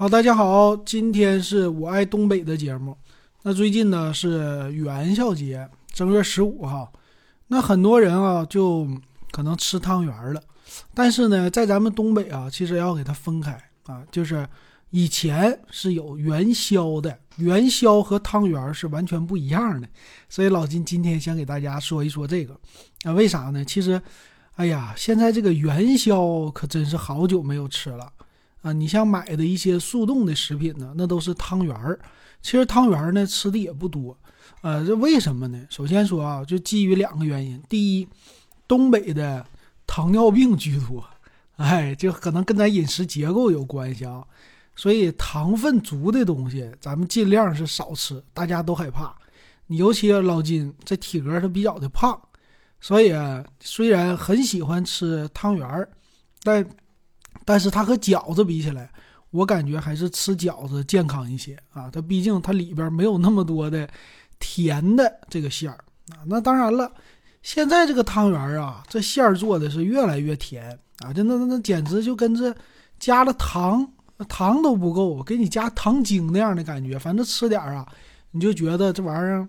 好，大家好，今天是我爱东北的节目。那最近呢是元宵节，正月十五号，那很多人啊就可能吃汤圆了。但是呢，在咱们东北啊，其实要给它分开啊，就是以前是有元宵的，元宵和汤圆是完全不一样的。所以老金今天想给大家说一说这个啊，为啥呢？其实，哎呀，现在这个元宵可真是好久没有吃了啊！你像买的一些速冻的食品呢，那都是汤圆儿。其实汤圆儿呢吃的也不多，呃，这为什么呢？首先说啊，就基于两个原因。第一，东北的糖尿病居多，哎，就可能跟咱饮食结构有关系啊。所以糖分足的东西，咱们尽量是少吃。大家都害怕，你尤其老金这体格他比较的胖，所以啊虽然很喜欢吃汤圆儿，但但是它和饺子比起来。我感觉还是吃饺子健康一些啊，它毕竟它里边没有那么多的甜的这个馅儿啊。那当然了，现在这个汤圆啊，这馅儿做的是越来越甜啊，这那那那简直就跟这加了糖，糖都不够，给你加糖精那样的感觉。反正吃点儿啊，你就觉得这玩意儿，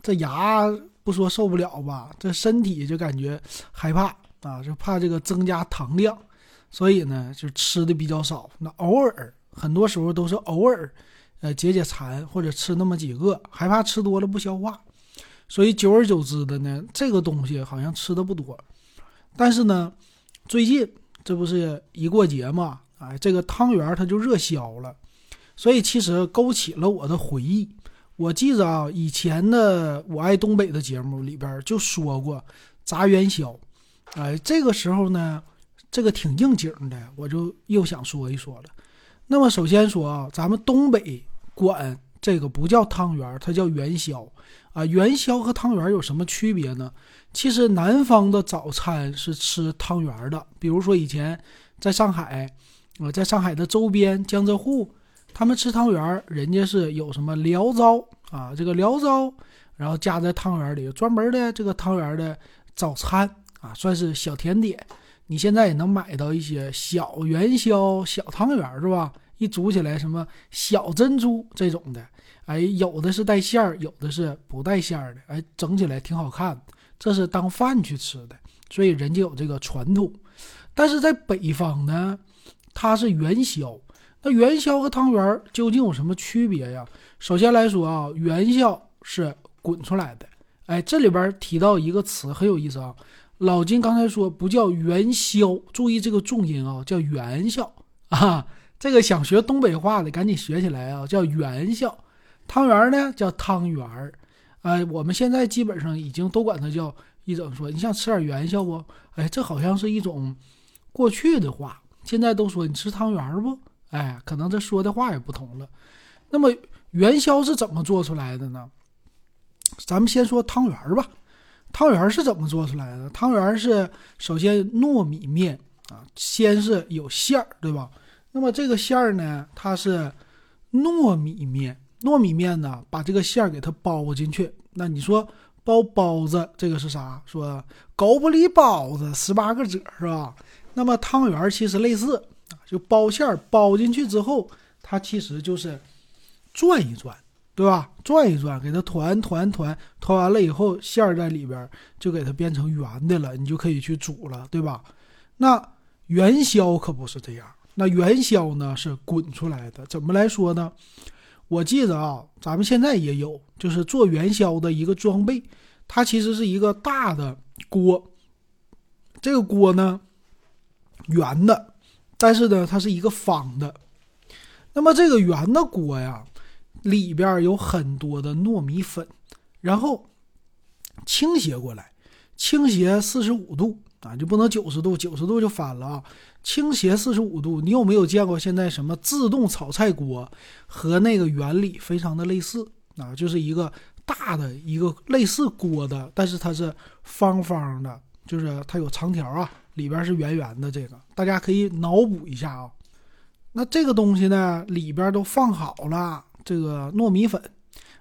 这牙不说受不了吧，这身体就感觉害怕啊，就怕这个增加糖量。所以呢，就吃的比较少。那偶尔，很多时候都是偶尔，呃，解解馋或者吃那么几个，害怕吃多了不消化。所以久而久之的呢，这个东西好像吃的不多。但是呢，最近这不是一过节嘛，哎，这个汤圆它就热销了。所以其实勾起了我的回忆。我记着啊，以前的我爱东北的节目里边就说过炸元宵。哎，这个时候呢。这个挺应景的，我就又想说一说了。那么首先说啊，咱们东北管这个不叫汤圆，它叫元宵啊。元宵和汤圆有什么区别呢？其实南方的早餐是吃汤圆的，比如说以前在上海，我在上海的周边江浙沪，他们吃汤圆，人家是有什么醪糟啊，这个醪糟，然后加在汤圆里，专门的这个汤圆的早餐啊，算是小甜点。你现在也能买到一些小元宵、小汤圆，是吧？一煮起来，什么小珍珠这种的，哎，有的是带馅儿，有的是不带馅儿的，哎，整起来挺好看。这是当饭去吃的，所以人家有这个传统。但是在北方呢，它是元宵。那元宵和汤圆究竟有什么区别呀？首先来说啊，元宵是滚出来的。哎，这里边提到一个词很有意思啊。老金刚才说不叫元宵，注意这个重音啊，叫元宵啊。这个想学东北话的赶紧学起来啊，叫元宵。汤圆呢叫汤圆儿，哎，我们现在基本上已经都管它叫一种说，你想吃点元宵不？哎，这好像是一种过去的话，现在都说你吃汤圆不？哎，可能这说的话也不同了。那么元宵是怎么做出来的呢？咱们先说汤圆吧。汤圆是怎么做出来的？汤圆是首先糯米面啊，先是有馅儿，对吧？那么这个馅儿呢，它是糯米面，糯米面呢，把这个馅儿给它包进去。那你说包包子这个是啥？说狗不理包子十八个褶是吧？那么汤圆其实类似啊，就包馅儿包进去之后，它其实就是转一转。对吧？转一转，给它团团团团完了以后，馅儿在里边就给它变成圆的了，你就可以去煮了，对吧？那元宵可不是这样，那元宵呢是滚出来的。怎么来说呢？我记得啊，咱们现在也有，就是做元宵的一个装备，它其实是一个大的锅，这个锅呢圆的，但是呢它是一个方的。那么这个圆的锅呀。里边有很多的糯米粉，然后倾斜过来，倾斜四十五度啊，就不能九十度，九十度就反了啊。倾斜四十五度，你有没有见过现在什么自动炒菜锅和那个原理非常的类似啊？就是一个大的一个类似锅的，但是它是方方的，就是它有长条啊，里边是圆圆的。这个大家可以脑补一下啊。那这个东西呢，里边都放好了。这个糯米粉，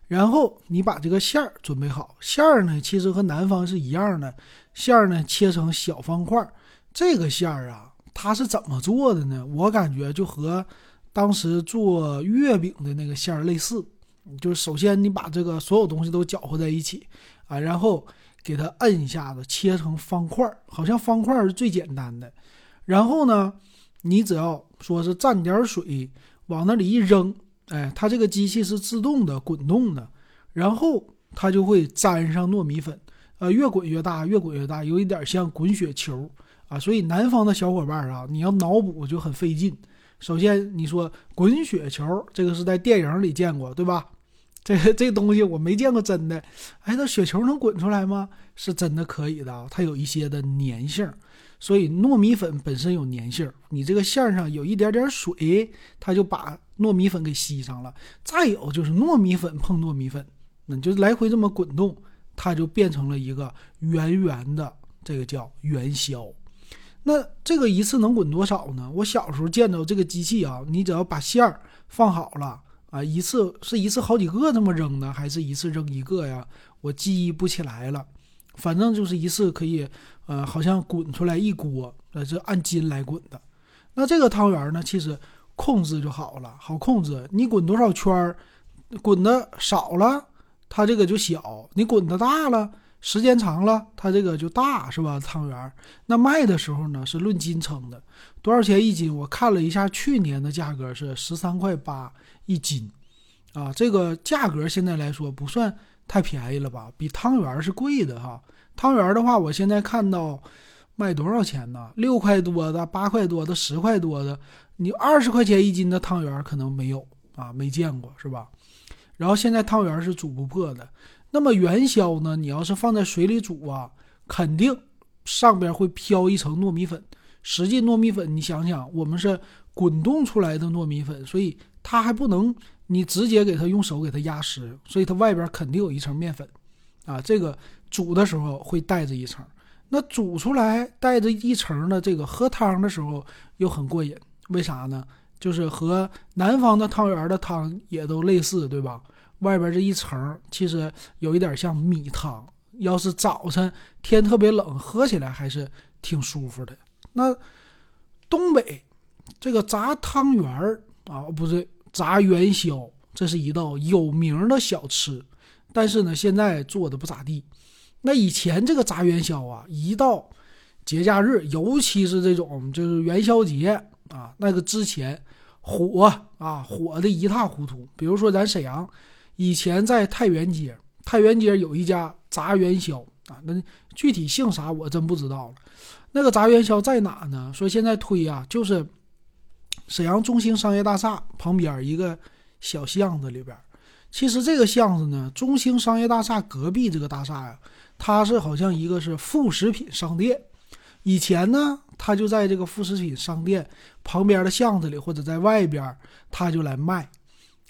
然后你把这个馅儿准备好。馅儿呢，其实和南方是一样的，馅儿呢切成小方块。这个馅儿啊，它是怎么做的呢？我感觉就和当时做月饼的那个馅儿类似，就是首先你把这个所有东西都搅和在一起啊，然后给它摁一下子，切成方块，好像方块是最简单的。然后呢，你只要说是蘸点水往那里一扔，哎，它这个机器是自动的滚动的，然后它就会沾上糯米粉，呃，越滚越大，越滚越大，有一点像滚雪球啊。所以南方的小伙伴啊，你要脑补就很费劲。首先你说滚雪球，这个是在电影里见过，对吧？这这东西我没见过真的。哎，那雪球能滚出来吗？是真的可以的，它有一些的粘性。所以糯米粉本身有粘性，你这个馅上有一点点水，它就把糯米粉给吸上了。再有就是糯米粉碰糯米粉，那就来回这么滚动，它就变成了一个圆圆的，这个叫元宵。那这个一次能滚多少呢？我小时候见到这个机器啊，你只要把馅儿放好了啊，一次是一次好几个这么扔呢，还是一次扔一个呀？我记忆不起来了，反正就是一次可以。呃，好像滚出来一锅，呃，是按斤来滚的。那这个汤圆呢，其实控制就好了，好控制。你滚多少圈儿，滚的少了，它这个就小；你滚的大了，时间长了，它这个就大，是吧？汤圆那卖的时候呢，是论斤称的，多少钱一斤？我看了一下，去年的价格是十三块八一斤，啊，这个价格现在来说不算太便宜了吧？比汤圆是贵的哈。汤圆的话，我现在看到卖多少钱呢？六块多的、八块多的、十块多的，你二十块钱一斤的汤圆可能没有啊，没见过是吧？然后现在汤圆是煮不破的，那么元宵呢？你要是放在水里煮啊，肯定上边会飘一层糯米粉。实际糯米粉，你想想，我们是滚动出来的糯米粉，所以它还不能你直接给它用手给它压实，所以它外边肯定有一层面粉啊，这个。煮的时候会带着一层，那煮出来带着一层的这个喝汤的时候又很过瘾，为啥呢？就是和南方的汤圆的汤也都类似，对吧？外边这一层其实有一点像米汤，要是早晨天特别冷，喝起来还是挺舒服的。那东北这个炸汤圆儿啊，不对，炸元宵，这是一道有名的小吃，但是呢，现在做的不咋地。那以前这个炸元宵啊，一到节假日，尤其是这种就是元宵节啊，那个之前火啊火的一塌糊涂。比如说咱沈阳以前在太原街，太原街有一家炸元宵啊，那具体姓啥我真不知道了。那个炸元宵在哪呢？说现在推啊，就是沈阳中兴商业大厦旁边一个小巷子里边。其实这个巷子呢，中兴商业大厦隔壁这个大厦呀。它是好像一个是副食品商店，以前呢，他就在这个副食品商店旁边的巷子里或者在外边，他就来卖。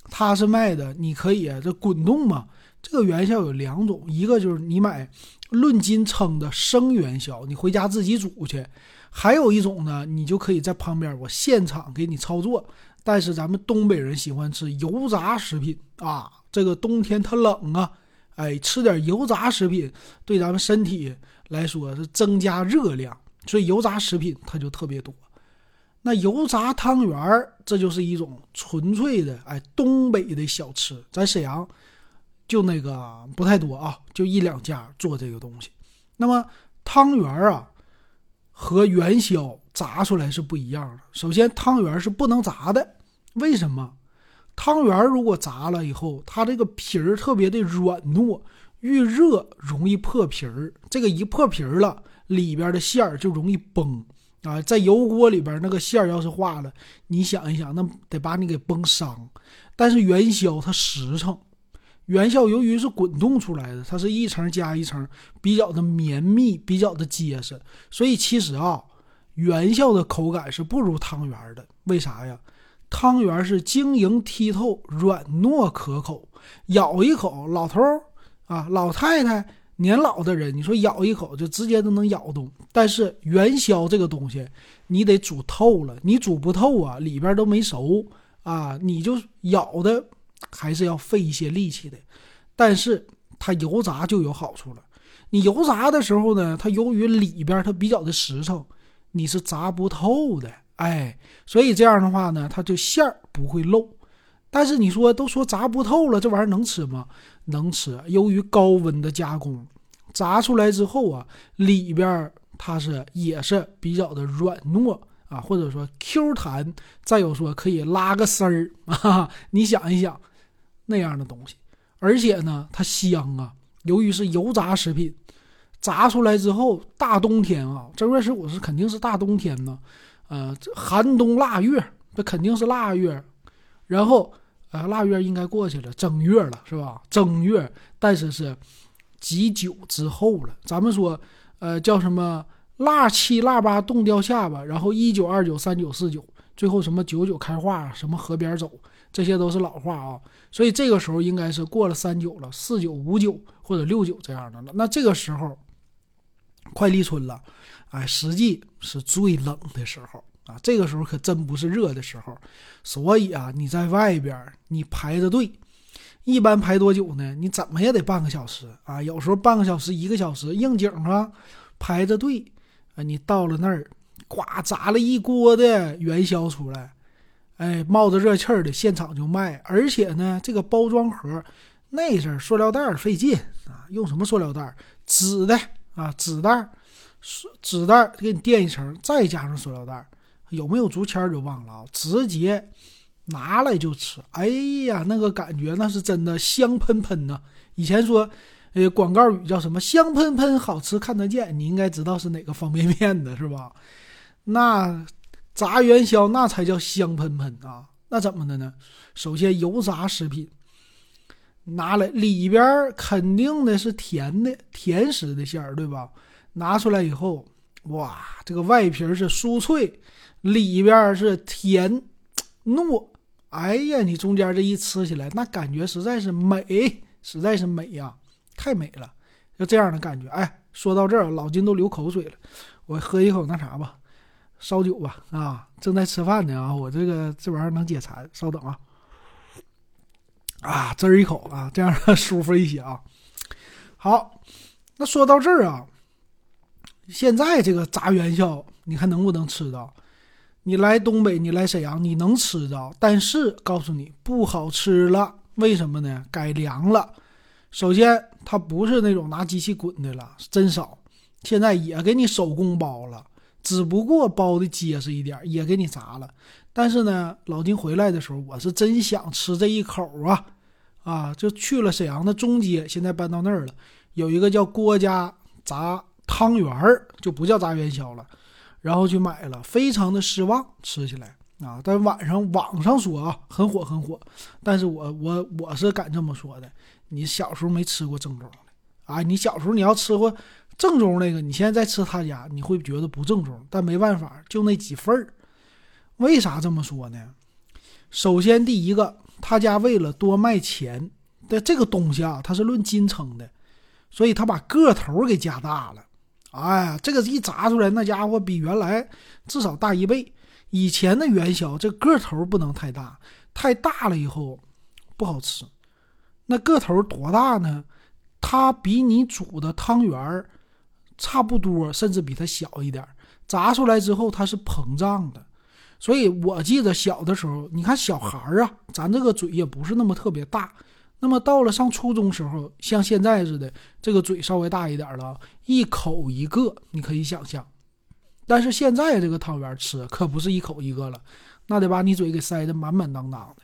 他是卖的，你可以这滚动嘛。这个元宵有两种，一个就是你买论斤称的生元宵，你回家自己煮去；还有一种呢，你就可以在旁边我现场给你操作。但是咱们东北人喜欢吃油炸食品啊，这个冬天它冷啊。哎，吃点油炸食品对咱们身体来说是增加热量，所以油炸食品它就特别多。那油炸汤圆儿，这就是一种纯粹的哎东北的小吃，在沈阳就那个不太多啊，就一两家做这个东西。那么汤圆啊和元宵炸出来是不一样的。首先，汤圆是不能炸的，为什么？汤圆如果炸了以后，它这个皮儿特别的软糯，遇热容易破皮儿。这个一破皮儿了，里边的馅儿就容易崩啊！在油锅里边，那个馅儿要是化了，你想一想，那得把你给崩伤。但是元宵它实诚，元宵由于是滚动出来的，它是一层加一层，比较的绵密，比较的结实，所以其实啊，元宵的口感是不如汤圆的。为啥呀？汤圆是晶莹剔透、软糯可口，咬一口，老头儿啊、老太太、年老的人，你说咬一口就直接都能咬动。但是元宵这个东西，你得煮透了，你煮不透啊，里边都没熟啊，你就咬的还是要费一些力气的。但是它油炸就有好处了，你油炸的时候呢，它由于里边它比较的实诚，你是炸不透的。哎，所以这样的话呢，它就馅儿不会漏。但是你说都说炸不透了，这玩意儿能吃吗？能吃。由于高温的加工，炸出来之后啊，里边它是也是比较的软糯啊，或者说 Q 弹，再有说可以拉个丝儿啊。你想一想，那样的东西，而且呢，它香啊。由于是油炸食品，炸出来之后，大冬天啊，正月十五是肯定是大冬天呢，呃，寒冬腊月，那肯定是腊月。然后，呃，腊月应该过去了，正月了，是吧？正月，但是是几久之后了。咱们说，呃，叫什么？腊七腊八冻掉下巴，然后一九二九三九四九，最后什么九九开化，什么河边走，这些都是老话啊。所以这个时候应该是过了三九了，四九五九或者六九这样的了。那这个时候快立春了，哎，实际是最冷的时候。啊，这个时候可真不是热的时候，所以啊，你在外边你排着队，一般排多久呢？你怎么也得半个小时啊，有时候半个小时、一个小时，应景啊，排着队啊，你到了那儿，呱炸了一锅的元宵出来，哎，冒着热气儿的，现场就卖，而且呢，这个包装盒那阵塑料袋费劲啊，用什么塑料袋？纸的啊，纸袋，纸袋给你垫一层，再加上塑料袋。有没有竹签就忘了啊！直接拿来就吃，哎呀，那个感觉那是真的香喷喷呐！以前说，呃，广告语叫什么“香喷喷，好吃看得见”，你应该知道是哪个方便面的是吧？那炸元宵那才叫香喷喷啊！那怎么的呢？首先油炸食品拿来里边肯定的是甜的甜食的馅儿，对吧？拿出来以后，哇，这个外皮是酥脆。里边是甜糯，哎呀，你中间这一吃起来，那感觉实在是美，实在是美呀，太美了，就这样的感觉。哎，说到这儿，老金都流口水了，我喝一口那啥吧，烧酒吧。啊，正在吃饭呢啊，我这个这玩意儿能解馋，稍等啊。啊，滋儿一口啊，这样舒服一些啊。好，那说到这儿啊，现在这个炸元宵，你看能不能吃到？你来东北，你来沈阳，你能吃着，但是告诉你不好吃了，为什么呢？改良了。首先，它不是那种拿机器滚的了，真少。现在也给你手工包了，只不过包的结实一点，也给你炸了。但是呢，老丁回来的时候，我是真想吃这一口啊啊！就去了沈阳的中街，现在搬到那儿了，有一个叫郭家炸汤圆儿，就不叫炸元宵了。然后去买了，非常的失望，吃起来啊！但晚上网上说啊，很火很火，但是我我我是敢这么说的，你小时候没吃过正宗的啊！你小时候你要吃过正宗那个，你现在再吃他家，你会觉得不正宗。但没办法，就那几份儿。为啥这么说呢？首先第一个，他家为了多卖钱的这个东西啊，它是论斤称的，所以他把个头给加大了。哎，这个一炸出来，那家伙比原来至少大一倍。以前的元宵这个头不能太大，太大了以后不好吃。那个头多大呢？它比你煮的汤圆差不多，甚至比它小一点。炸出来之后它是膨胀的，所以我记得小的时候，你看小孩儿啊，咱这个嘴也不是那么特别大。那么到了上初中时候，像现在似的，这个嘴稍微大一点了，一口一个，你可以想象。但是现在这个汤圆吃可不是一口一个了，那得把你嘴给塞得满满当当的，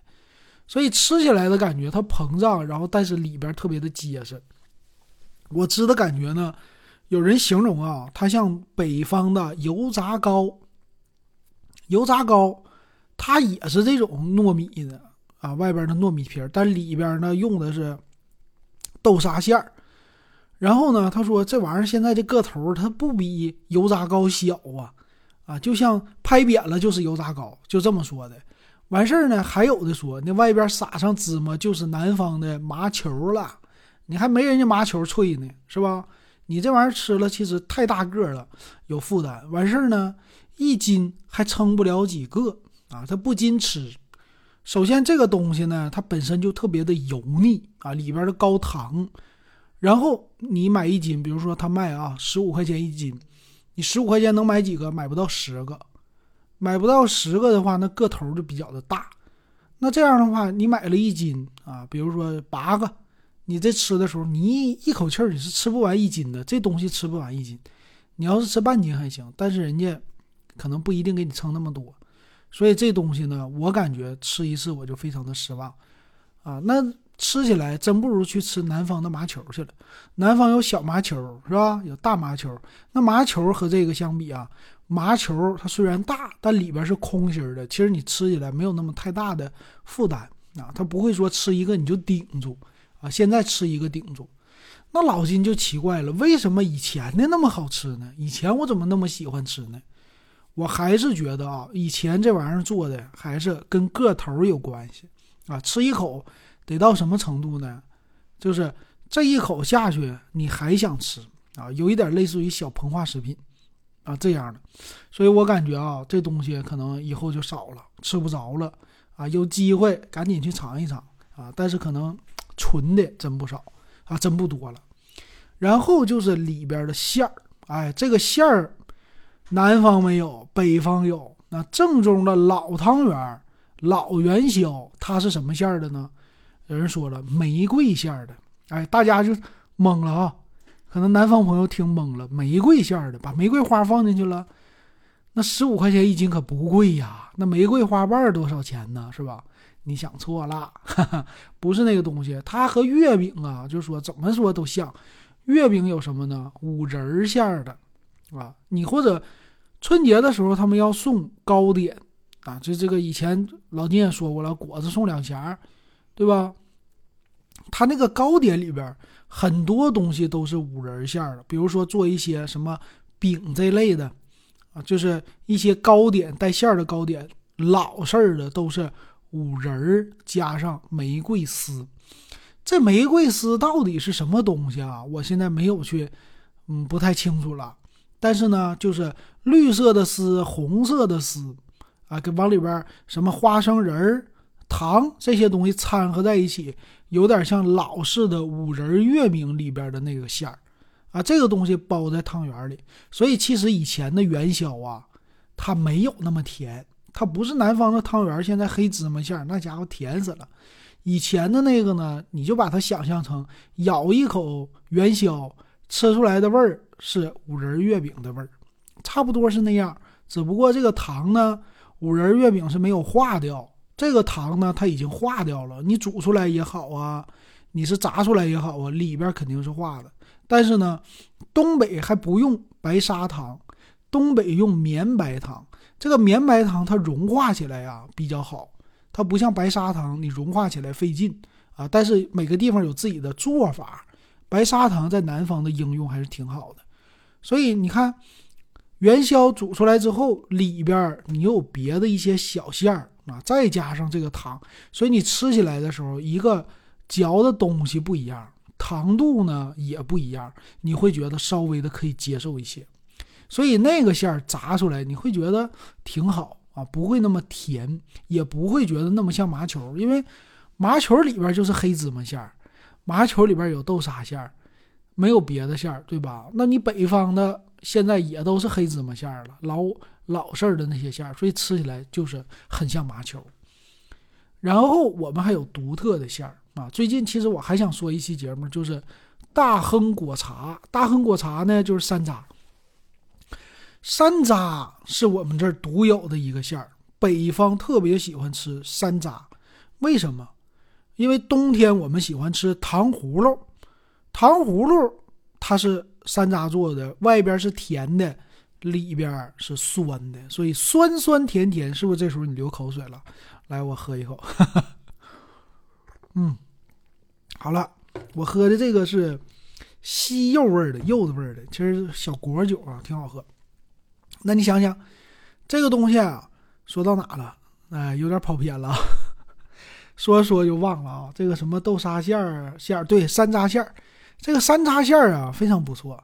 所以吃起来的感觉它膨胀，然后但是里边特别的结实。我吃的感觉呢，有人形容啊，它像北方的油炸糕。油炸糕，它也是这种糯米的。啊，外边的糯米皮儿，但里边呢用的是豆沙馅儿。然后呢，他说这玩意儿现在这个头它不比油炸糕小啊，啊，就像拍扁了就是油炸糕，就这么说的。完事儿呢，还有的说那外边撒上芝麻就是南方的麻球了，你还没人家麻球脆呢，是吧？你这玩意儿吃了其实太大个了，有负担。完事儿呢，一斤还称不了几个啊，它不禁吃。首先，这个东西呢，它本身就特别的油腻啊，里边的高糖。然后你买一斤，比如说他卖啊十五块钱一斤，你十五块钱能买几个？买不到十个。买不到十个的话，那个头就比较的大。那这样的话，你买了一斤啊，比如说八个，你这吃的时候，你一口气儿你是吃不完一斤的，这东西吃不完一斤。你要是吃半斤还行，但是人家可能不一定给你称那么多，所以这东西呢，我感觉吃一次我就非常的失望啊。那吃起来真不如去吃南方的麻球去了。南方有小麻球是吧？有大麻球。那麻球和这个相比啊。麻球它虽然大，但里边是空心的。其实你吃起来没有那么太大的负担啊，它不会说吃一个你就顶住啊。现在吃一个顶住，那老金就奇怪了，为什么以前的那么好吃呢？以前我怎么那么喜欢吃呢？我还是觉得啊，以前这玩意儿做的还是跟个头有关系啊。吃一口得到什么程度呢？就是这一口下去你还想吃啊，有一点类似于小膨化食品。啊，这样的，所以我感觉啊，这东西可能以后就少了，吃不着了啊。有机会赶紧去尝一尝啊，但是可能纯的真不少啊，真不多了。然后就是里边的馅儿，哎，这个馅儿南方没有，北方有。那正宗的老汤圆、老元宵，它是什么馅儿的呢？有人说了，玫瑰馅儿的，哎，大家就懵了啊。可能南方朋友听懵了，玫瑰馅儿的，把玫瑰花放进去了，那十五块钱一斤可不贵呀。那玫瑰花瓣多少钱呢？是吧？你想错了，哈哈，不是那个东西。它和月饼啊，就说怎么说都像。月饼有什么呢？五仁馅儿的，啊，你或者春节的时候他们要送糕点啊，就这个以前老金也说过了，果子送两匣，对吧？他那个糕点里边。很多东西都是五仁馅儿的，比如说做一些什么饼这类的，啊，就是一些糕点带馅儿的糕点，老式儿的都是五仁儿加上玫瑰丝。这玫瑰丝到底是什么东西啊？我现在没有去，嗯，不太清楚了。但是呢，就是绿色的丝，红色的丝，啊，给往里边什么花生仁儿。糖这些东西掺和在一起，有点像老式的五仁月饼里边的那个馅儿啊。这个东西包在汤圆里，所以其实以前的元宵啊，它没有那么甜，它不是南方的汤圆。现在黑芝麻馅儿那家伙甜死了。以前的那个呢，你就把它想象成咬一口元宵，吃出来的味儿是五仁月饼的味儿，差不多是那样。只不过这个糖呢，五仁月饼是没有化掉。这个糖呢，它已经化掉了。你煮出来也好啊，你是炸出来也好啊，里边肯定是化的。但是呢，东北还不用白砂糖，东北用绵白糖。这个绵白糖它融化起来呀比较好，它不像白砂糖，你融化起来费劲啊。但是每个地方有自己的做法，白砂糖在南方的应用还是挺好的。所以你看，元宵煮出来之后，里边你有别的一些小馅儿。啊，再加上这个糖，所以你吃起来的时候，一个嚼的东西不一样，糖度呢也不一样，你会觉得稍微的可以接受一些。所以那个馅儿炸出来，你会觉得挺好啊，不会那么甜，也不会觉得那么像麻球，因为麻球里边就是黑芝麻馅儿，麻球里边有豆沙馅儿，没有别的馅儿，对吧？那你北方的现在也都是黑芝麻馅儿了，老。老式儿的那些馅儿，所以吃起来就是很像麻球。然后我们还有独特的馅儿啊。最近其实我还想说一期节目，就是大亨果茶。大亨果茶呢，就是山楂。山楂是我们这儿独有的一个馅儿，北方特别喜欢吃山楂。为什么？因为冬天我们喜欢吃糖葫芦，糖葫芦它是山楂做的，外边是甜的。里边是酸的，所以酸酸甜甜，是不是这时候你流口水了？来，我喝一口。嗯，好了，我喝的这个是西柚味的，柚子味的，其实小果酒啊，挺好喝。那你想想，这个东西啊，说到哪了？哎，有点跑偏了，说说就忘了啊。这个什么豆沙馅儿馅儿，对，山楂馅儿，这个山楂馅儿啊，非常不错。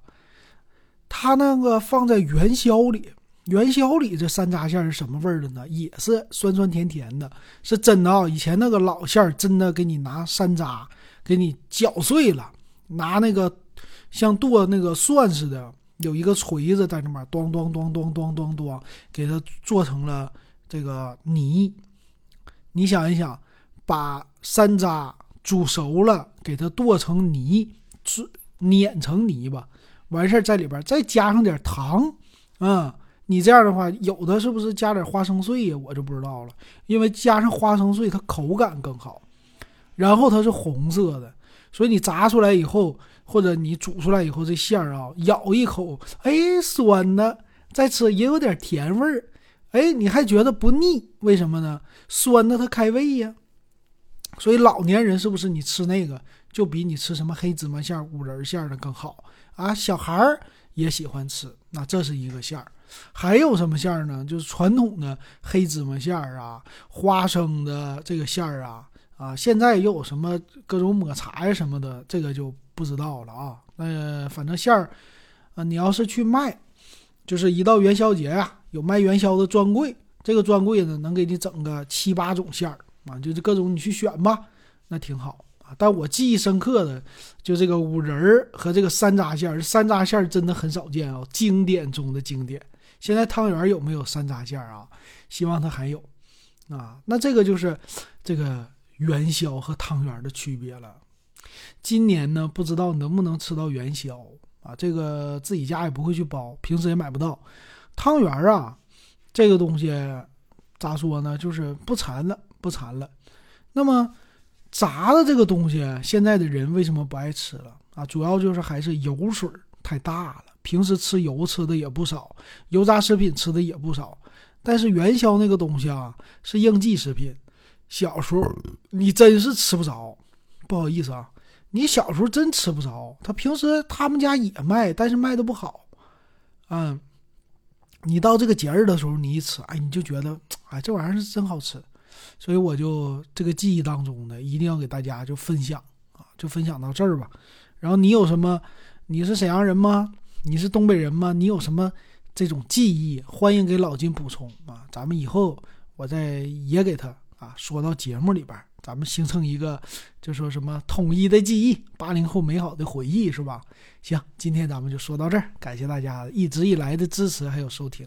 它那个放在元宵里，元宵里这山楂馅是什么味儿的呢？也是酸酸甜甜的，是真的啊！以前那个老馅儿真的给你拿山楂给你搅碎了，拿那个像剁那个蒜似的，有一个锤子在那边咚咚咚咚咚咚咚，给它做成了这个泥。你想一想，把山楂煮熟了，给它剁成泥，是碾成泥巴，完事儿在里边再加上点糖，啊，你这样的话，有的是不是加点花生碎呀？我就不知道了，因为加上花生碎，它口感更好。然后它是红色的，所以你炸出来以后，或者你煮出来以后，这馅儿啊，咬一口，哎，酸的，再吃也有点甜味儿，哎，你还觉得不腻？为什么呢？酸的它开胃呀。所以老年人是不是你吃那个就比你吃什么黑芝麻馅、五仁馅的更好啊？小孩儿也喜欢吃，那这是一个馅儿。还有什么馅儿呢？就是传统的黑芝麻馅儿啊，花生的这个馅儿啊。啊，现在又有什么各种抹茶呀什么的，这个就不知道了啊。那反正馅儿，啊，你要是去卖，就是一到元宵节呀，有卖元宵的专柜，这个专柜呢能给你整个七八种馅儿啊，就是各种你去选吧，那挺好。但我记忆深刻的就这个五仁儿和这个山楂馅儿，山楂馅儿真的很少见啊，经典中的经典。现在汤圆有没有山楂馅儿啊？希望它还有啊。那这个就是这个。元宵和汤圆的区别了。今年呢，不知道能不能吃到元宵啊？这个自己家也不会去包，平时也买不到。汤圆啊，这个东西咋说呢？就是不馋了，不馋了。那么炸的这个东西，现在的人为什么不爱吃了啊？主要就是还是油水太大了。平时吃油吃的也不少，油炸食品吃的也不少。但是元宵那个东西啊，是应季食品。小时候你真是吃不着，不好意思啊，你小时候真吃不着。他平时他们家也卖，但是卖的不好。嗯，你到这个节日的时候，你一吃，哎，你就觉得，哎，这玩意儿是真好吃。所以我就这个记忆当中呢，一定要给大家就分享啊，就分享到这儿吧。然后你有什么？你是沈阳人吗？你是东北人吗？你有什么这种记忆？欢迎给老金补充啊，咱们以后我再也给他。啊，说到节目里边，咱们形成一个，就说什么统一的记忆，八零后美好的回忆，是吧？行，今天咱们就说到这儿，感谢大家一直以来的支持还有收听。